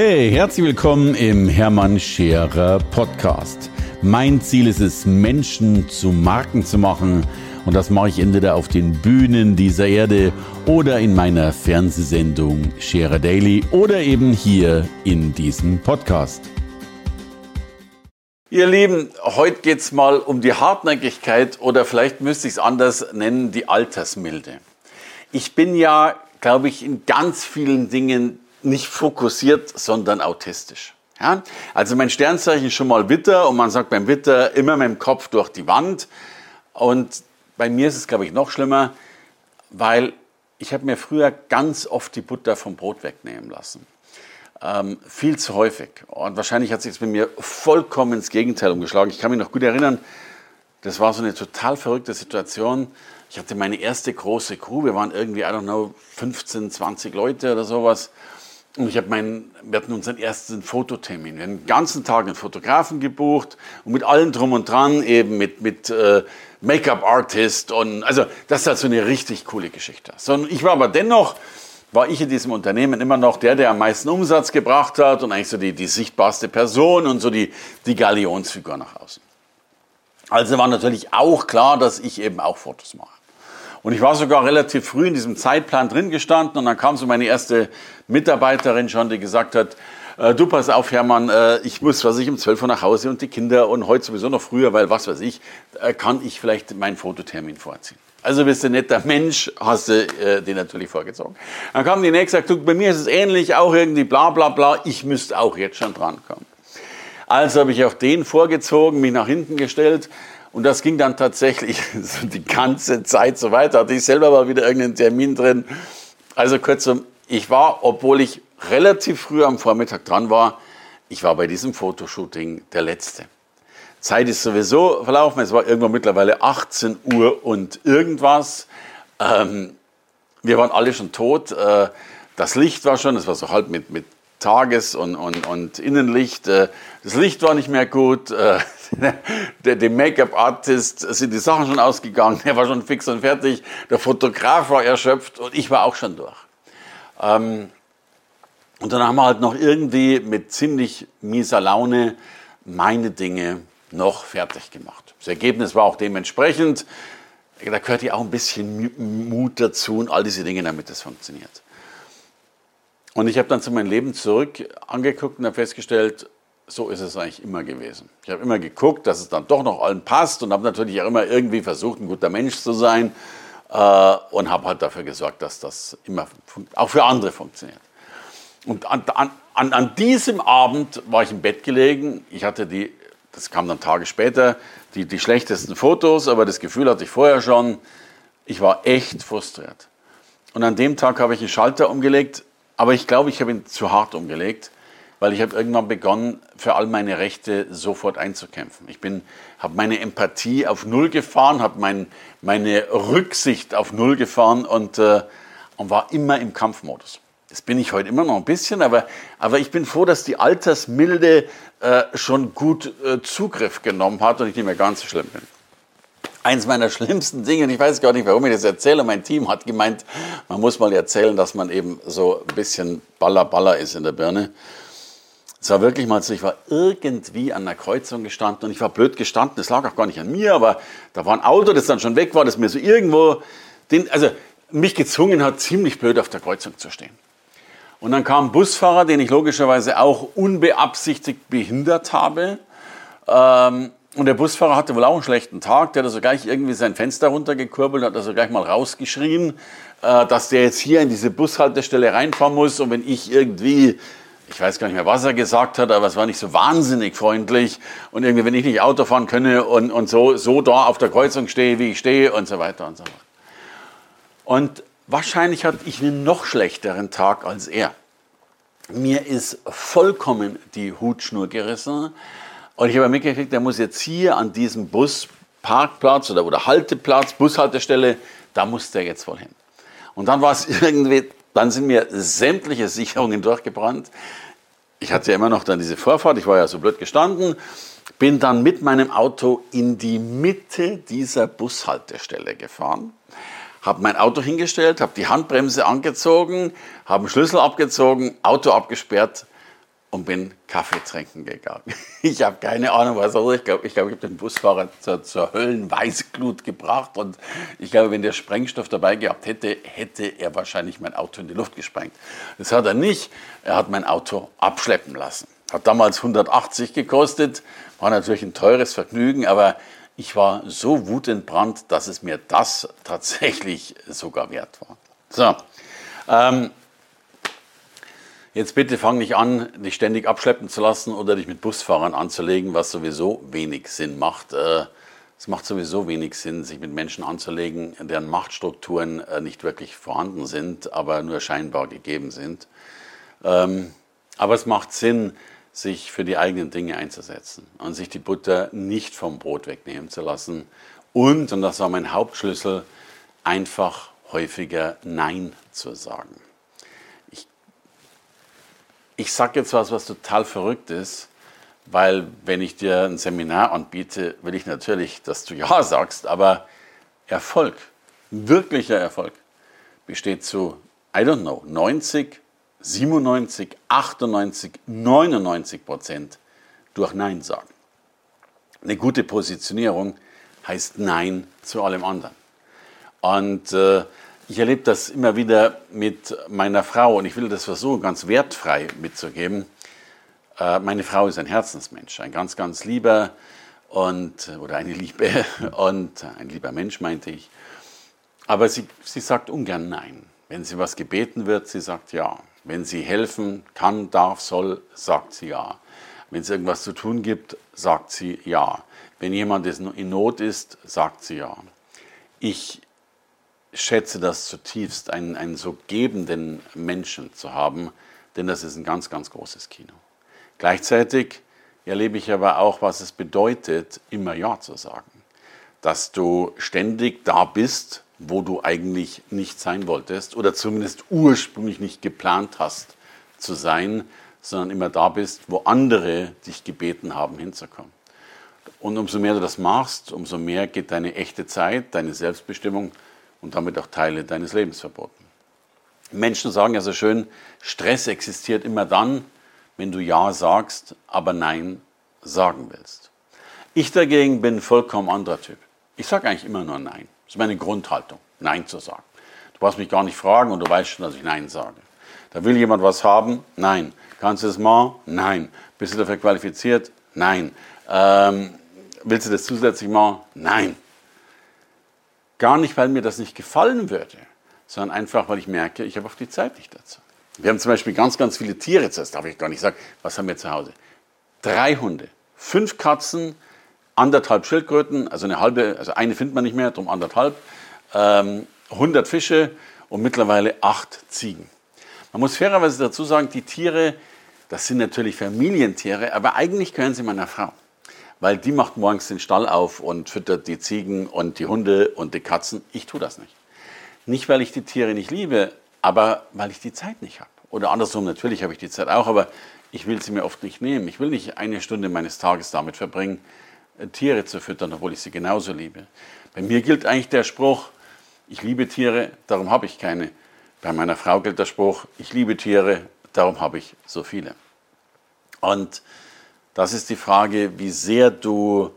Hey, herzlich willkommen im Hermann Scherer Podcast. Mein Ziel ist es, Menschen zu Marken zu machen. Und das mache ich entweder auf den Bühnen dieser Erde oder in meiner Fernsehsendung Scherer Daily oder eben hier in diesem Podcast. Ihr Lieben, heute geht es mal um die Hartnäckigkeit oder vielleicht müsste ich es anders nennen, die Altersmilde. Ich bin ja, glaube ich, in ganz vielen Dingen nicht fokussiert, sondern autistisch. Ja? Also mein Sternzeichen ist schon mal Witter und man sagt beim Witter immer mit dem Kopf durch die Wand. Und bei mir ist es, glaube ich, noch schlimmer, weil ich habe mir früher ganz oft die Butter vom Brot wegnehmen lassen. Ähm, viel zu häufig. Und wahrscheinlich hat sich es bei mir vollkommen ins Gegenteil umgeschlagen. Ich kann mich noch gut erinnern, das war so eine total verrückte Situation. Ich hatte meine erste große Crew. Wir waren irgendwie, I don't know, 15, 20 Leute oder sowas. Und ich habe meinen, wir hatten unseren ersten Fototermin. Wir haben den ganzen Tag einen Fotografen gebucht und mit allem drum und dran, eben mit, mit äh, Make-up-Artist und also das ist halt so eine richtig coole Geschichte. So, ich war aber dennoch, war ich in diesem Unternehmen immer noch der, der am meisten Umsatz gebracht hat und eigentlich so die, die sichtbarste Person und so die, die Galionsfigur nach außen. Also war natürlich auch klar, dass ich eben auch Fotos mache. Und ich war sogar relativ früh in diesem Zeitplan drin gestanden und dann kam so meine erste Mitarbeiterin schon, die gesagt hat, äh, du pass auf, Hermann, äh, ich muss, was ich, um 12 Uhr nach Hause und die Kinder und heute sowieso noch früher, weil was weiß ich, äh, kann ich vielleicht meinen Fototermin vorziehen. Also bist du ein netter Mensch, hast du äh, den natürlich vorgezogen. Dann kam die nächste und gesagt, bei mir ist es ähnlich, auch irgendwie bla bla bla, ich müsste auch jetzt schon drankommen. Also habe ich auch den vorgezogen, mich nach hinten gestellt und das ging dann tatsächlich so die ganze Zeit so weiter. Hatte ich selber mal wieder irgendeinen Termin drin. Also kurzum, ich war, obwohl ich relativ früh am Vormittag dran war, ich war bei diesem Fotoshooting der Letzte. Zeit ist sowieso verlaufen. Es war irgendwann mittlerweile 18 Uhr und irgendwas. Ähm, wir waren alle schon tot. Äh, das Licht war schon, es war so halb mit, mit Tages- und, und, und Innenlicht. Äh, das Licht war nicht mehr gut. Äh, dem Make-up-Artist sind die Sachen schon ausgegangen. Er war schon fix und fertig. Der Fotograf war erschöpft und ich war auch schon durch. Ähm, und dann haben wir halt noch irgendwie mit ziemlich mieser Laune meine Dinge noch fertig gemacht. Das Ergebnis war auch dementsprechend. Da gehört ja auch ein bisschen Mut dazu und all diese Dinge, damit das funktioniert. Und ich habe dann zu meinem Leben zurück angeguckt und habe festgestellt, so ist es eigentlich immer gewesen. Ich habe immer geguckt, dass es dann doch noch allen passt und habe natürlich auch immer irgendwie versucht, ein guter Mensch zu sein äh, und habe halt dafür gesorgt, dass das immer auch für andere funktioniert. Und an, an, an diesem Abend war ich im Bett gelegen. Ich hatte die, das kam dann Tage später, die, die schlechtesten Fotos, aber das Gefühl hatte ich vorher schon. Ich war echt frustriert. Und an dem Tag habe ich einen Schalter umgelegt, aber ich glaube, ich habe ihn zu hart umgelegt weil ich habe irgendwann begonnen, für all meine Rechte sofort einzukämpfen. Ich habe meine Empathie auf Null gefahren, habe mein, meine Rücksicht auf Null gefahren und, äh, und war immer im Kampfmodus. Das bin ich heute immer noch ein bisschen, aber, aber ich bin froh, dass die Altersmilde äh, schon gut äh, Zugriff genommen hat und ich nicht mehr ganz so schlimm bin. Eins meiner schlimmsten Dinge, und ich weiß gar nicht, warum ich das erzähle, mein Team hat gemeint, man muss mal erzählen, dass man eben so ein bisschen baller baller ist in der Birne. Es war wirklich mal so, ich war irgendwie an der Kreuzung gestanden und ich war blöd gestanden. Das lag auch gar nicht an mir, aber da war ein Auto, das dann schon weg war, das mir so irgendwo, den, also mich gezwungen hat, ziemlich blöd auf der Kreuzung zu stehen. Und dann kam ein Busfahrer, den ich logischerweise auch unbeabsichtigt behindert habe. Ähm, und der Busfahrer hatte wohl auch einen schlechten Tag. Der hat also gleich irgendwie sein Fenster runtergekurbelt, hat also gleich mal rausgeschrien, äh, dass der jetzt hier in diese Bushaltestelle reinfahren muss. Und wenn ich irgendwie ich weiß gar nicht mehr, was er gesagt hat, aber es war nicht so wahnsinnig freundlich. Und irgendwie, wenn ich nicht Auto fahren könne und, und so, so da auf der Kreuzung stehe, wie ich stehe und so weiter und so fort. Und wahrscheinlich hatte ich einen noch schlechteren Tag als er. Mir ist vollkommen die Hutschnur gerissen. Und ich habe mitgekriegt, der muss jetzt hier an diesem Busparkplatz oder, oder Halteplatz, Bushaltestelle, da muss der jetzt wohl hin. Und dann war es irgendwie dann sind mir sämtliche Sicherungen durchgebrannt. Ich hatte ja immer noch dann diese Vorfahrt, ich war ja so blöd gestanden, bin dann mit meinem Auto in die Mitte dieser Bushaltestelle gefahren, habe mein Auto hingestellt, habe die Handbremse angezogen, habe den Schlüssel abgezogen, Auto abgesperrt und bin Kaffee trinken gegangen. Ich habe keine Ahnung, was er Ich glaube, ich, glaub, ich habe den Busfahrer zur, zur Höllenweißglut gebracht und ich glaube, wenn der Sprengstoff dabei gehabt hätte, hätte er wahrscheinlich mein Auto in die Luft gesprengt. Das hat er nicht. Er hat mein Auto abschleppen lassen. Hat damals 180 gekostet, war natürlich ein teures Vergnügen, aber ich war so wutentbrannt, dass es mir das tatsächlich sogar wert war. So, ähm, Jetzt bitte fang nicht an, dich ständig abschleppen zu lassen oder dich mit Busfahrern anzulegen, was sowieso wenig Sinn macht. Äh, es macht sowieso wenig Sinn, sich mit Menschen anzulegen, deren Machtstrukturen äh, nicht wirklich vorhanden sind, aber nur scheinbar gegeben sind. Ähm, aber es macht Sinn, sich für die eigenen Dinge einzusetzen und sich die Butter nicht vom Brot wegnehmen zu lassen. Und, und das war mein Hauptschlüssel, einfach häufiger Nein zu sagen ich sage jetzt was, was total verrückt ist, weil wenn ich dir ein Seminar anbiete, will ich natürlich, dass du Ja sagst, aber Erfolg, wirklicher Erfolg, besteht zu, I don't know, 90, 97, 98, 99 Prozent durch Nein sagen. Eine gute Positionierung heißt Nein zu allem anderen. Und äh, ich erlebe das immer wieder mit meiner Frau und ich will das versuchen, ganz wertfrei mitzugeben. Äh, meine Frau ist ein Herzensmensch, ein ganz, ganz lieber und, oder eine Liebe und ein lieber Mensch, meinte ich. Aber sie, sie sagt ungern Nein. Wenn sie was gebeten wird, sie sagt Ja. Wenn sie helfen kann, darf, soll, sagt sie Ja. Wenn es irgendwas zu tun gibt, sagt sie Ja. Wenn jemand in Not ist, sagt sie Ja. Ich schätze das zutiefst, einen, einen so gebenden Menschen zu haben, denn das ist ein ganz, ganz großes Kino. Gleichzeitig erlebe ich aber auch, was es bedeutet, immer Ja zu sagen. Dass du ständig da bist, wo du eigentlich nicht sein wolltest oder zumindest ursprünglich nicht geplant hast zu sein, sondern immer da bist, wo andere dich gebeten haben hinzukommen. Und umso mehr du das machst, umso mehr geht deine echte Zeit, deine Selbstbestimmung und damit auch Teile deines Lebens verboten. Menschen sagen ja so schön, Stress existiert immer dann, wenn du Ja sagst, aber Nein sagen willst. Ich dagegen bin ein vollkommen anderer Typ. Ich sage eigentlich immer nur Nein. Das ist meine Grundhaltung, Nein zu sagen. Du brauchst mich gar nicht fragen und du weißt schon, dass ich Nein sage. Da will jemand was haben? Nein. Kannst du das mal? Nein. Bist du dafür qualifiziert? Nein. Ähm, willst du das zusätzlich mal? Nein. Gar nicht, weil mir das nicht gefallen würde, sondern einfach, weil ich merke, ich habe auf die Zeit nicht dazu. Wir haben zum Beispiel ganz, ganz viele Tiere, das darf ich gar nicht sagen. Was haben wir zu Hause? Drei Hunde, fünf Katzen, anderthalb Schildkröten, also eine halbe, also eine findet man nicht mehr, darum anderthalb, ähm, 100 Fische und mittlerweile acht Ziegen. Man muss fairerweise dazu sagen, die Tiere, das sind natürlich Familientiere, aber eigentlich gehören sie meiner Frau weil die macht morgens den Stall auf und füttert die Ziegen und die Hunde und die Katzen. Ich tue das nicht. Nicht, weil ich die Tiere nicht liebe, aber weil ich die Zeit nicht habe. Oder andersrum, natürlich habe ich die Zeit auch, aber ich will sie mir oft nicht nehmen. Ich will nicht eine Stunde meines Tages damit verbringen, äh, Tiere zu füttern, obwohl ich sie genauso liebe. Bei mir gilt eigentlich der Spruch, ich liebe Tiere, darum habe ich keine. Bei meiner Frau gilt der Spruch, ich liebe Tiere, darum habe ich so viele. Und das ist die Frage, wie sehr du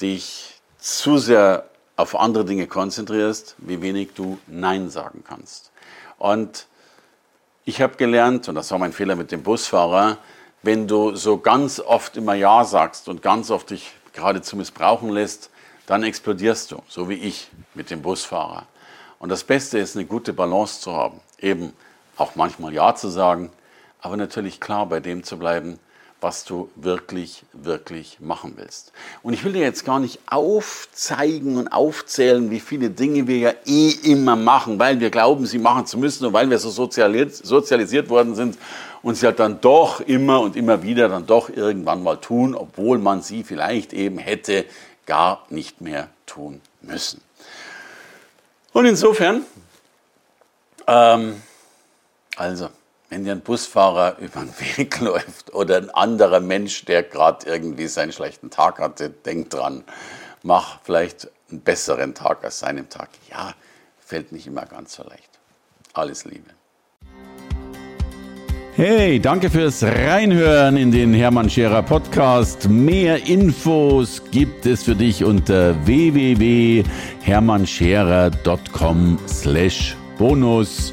dich zu sehr auf andere Dinge konzentrierst, wie wenig du Nein sagen kannst. Und ich habe gelernt, und das war mein Fehler mit dem Busfahrer, wenn du so ganz oft immer Ja sagst und ganz oft dich geradezu missbrauchen lässt, dann explodierst du, so wie ich mit dem Busfahrer. Und das Beste ist, eine gute Balance zu haben. Eben auch manchmal Ja zu sagen, aber natürlich klar bei dem zu bleiben, was du wirklich, wirklich machen willst. Und ich will dir jetzt gar nicht aufzeigen und aufzählen, wie viele Dinge wir ja eh immer machen, weil wir glauben, sie machen zu müssen und weil wir so sozialisiert worden sind und sie halt dann doch immer und immer wieder dann doch irgendwann mal tun, obwohl man sie vielleicht eben hätte gar nicht mehr tun müssen. Und insofern, ähm, also, wenn dir ein Busfahrer über den Weg läuft oder ein anderer Mensch, der gerade irgendwie seinen schlechten Tag hatte, denk dran, mach vielleicht einen besseren Tag als seinem Tag. Ja, fällt nicht immer ganz so leicht. Alles Liebe. Hey, danke fürs Reinhören in den Hermann Scherer Podcast. Mehr Infos gibt es für dich unter www.hermannscherer.com slash bonus.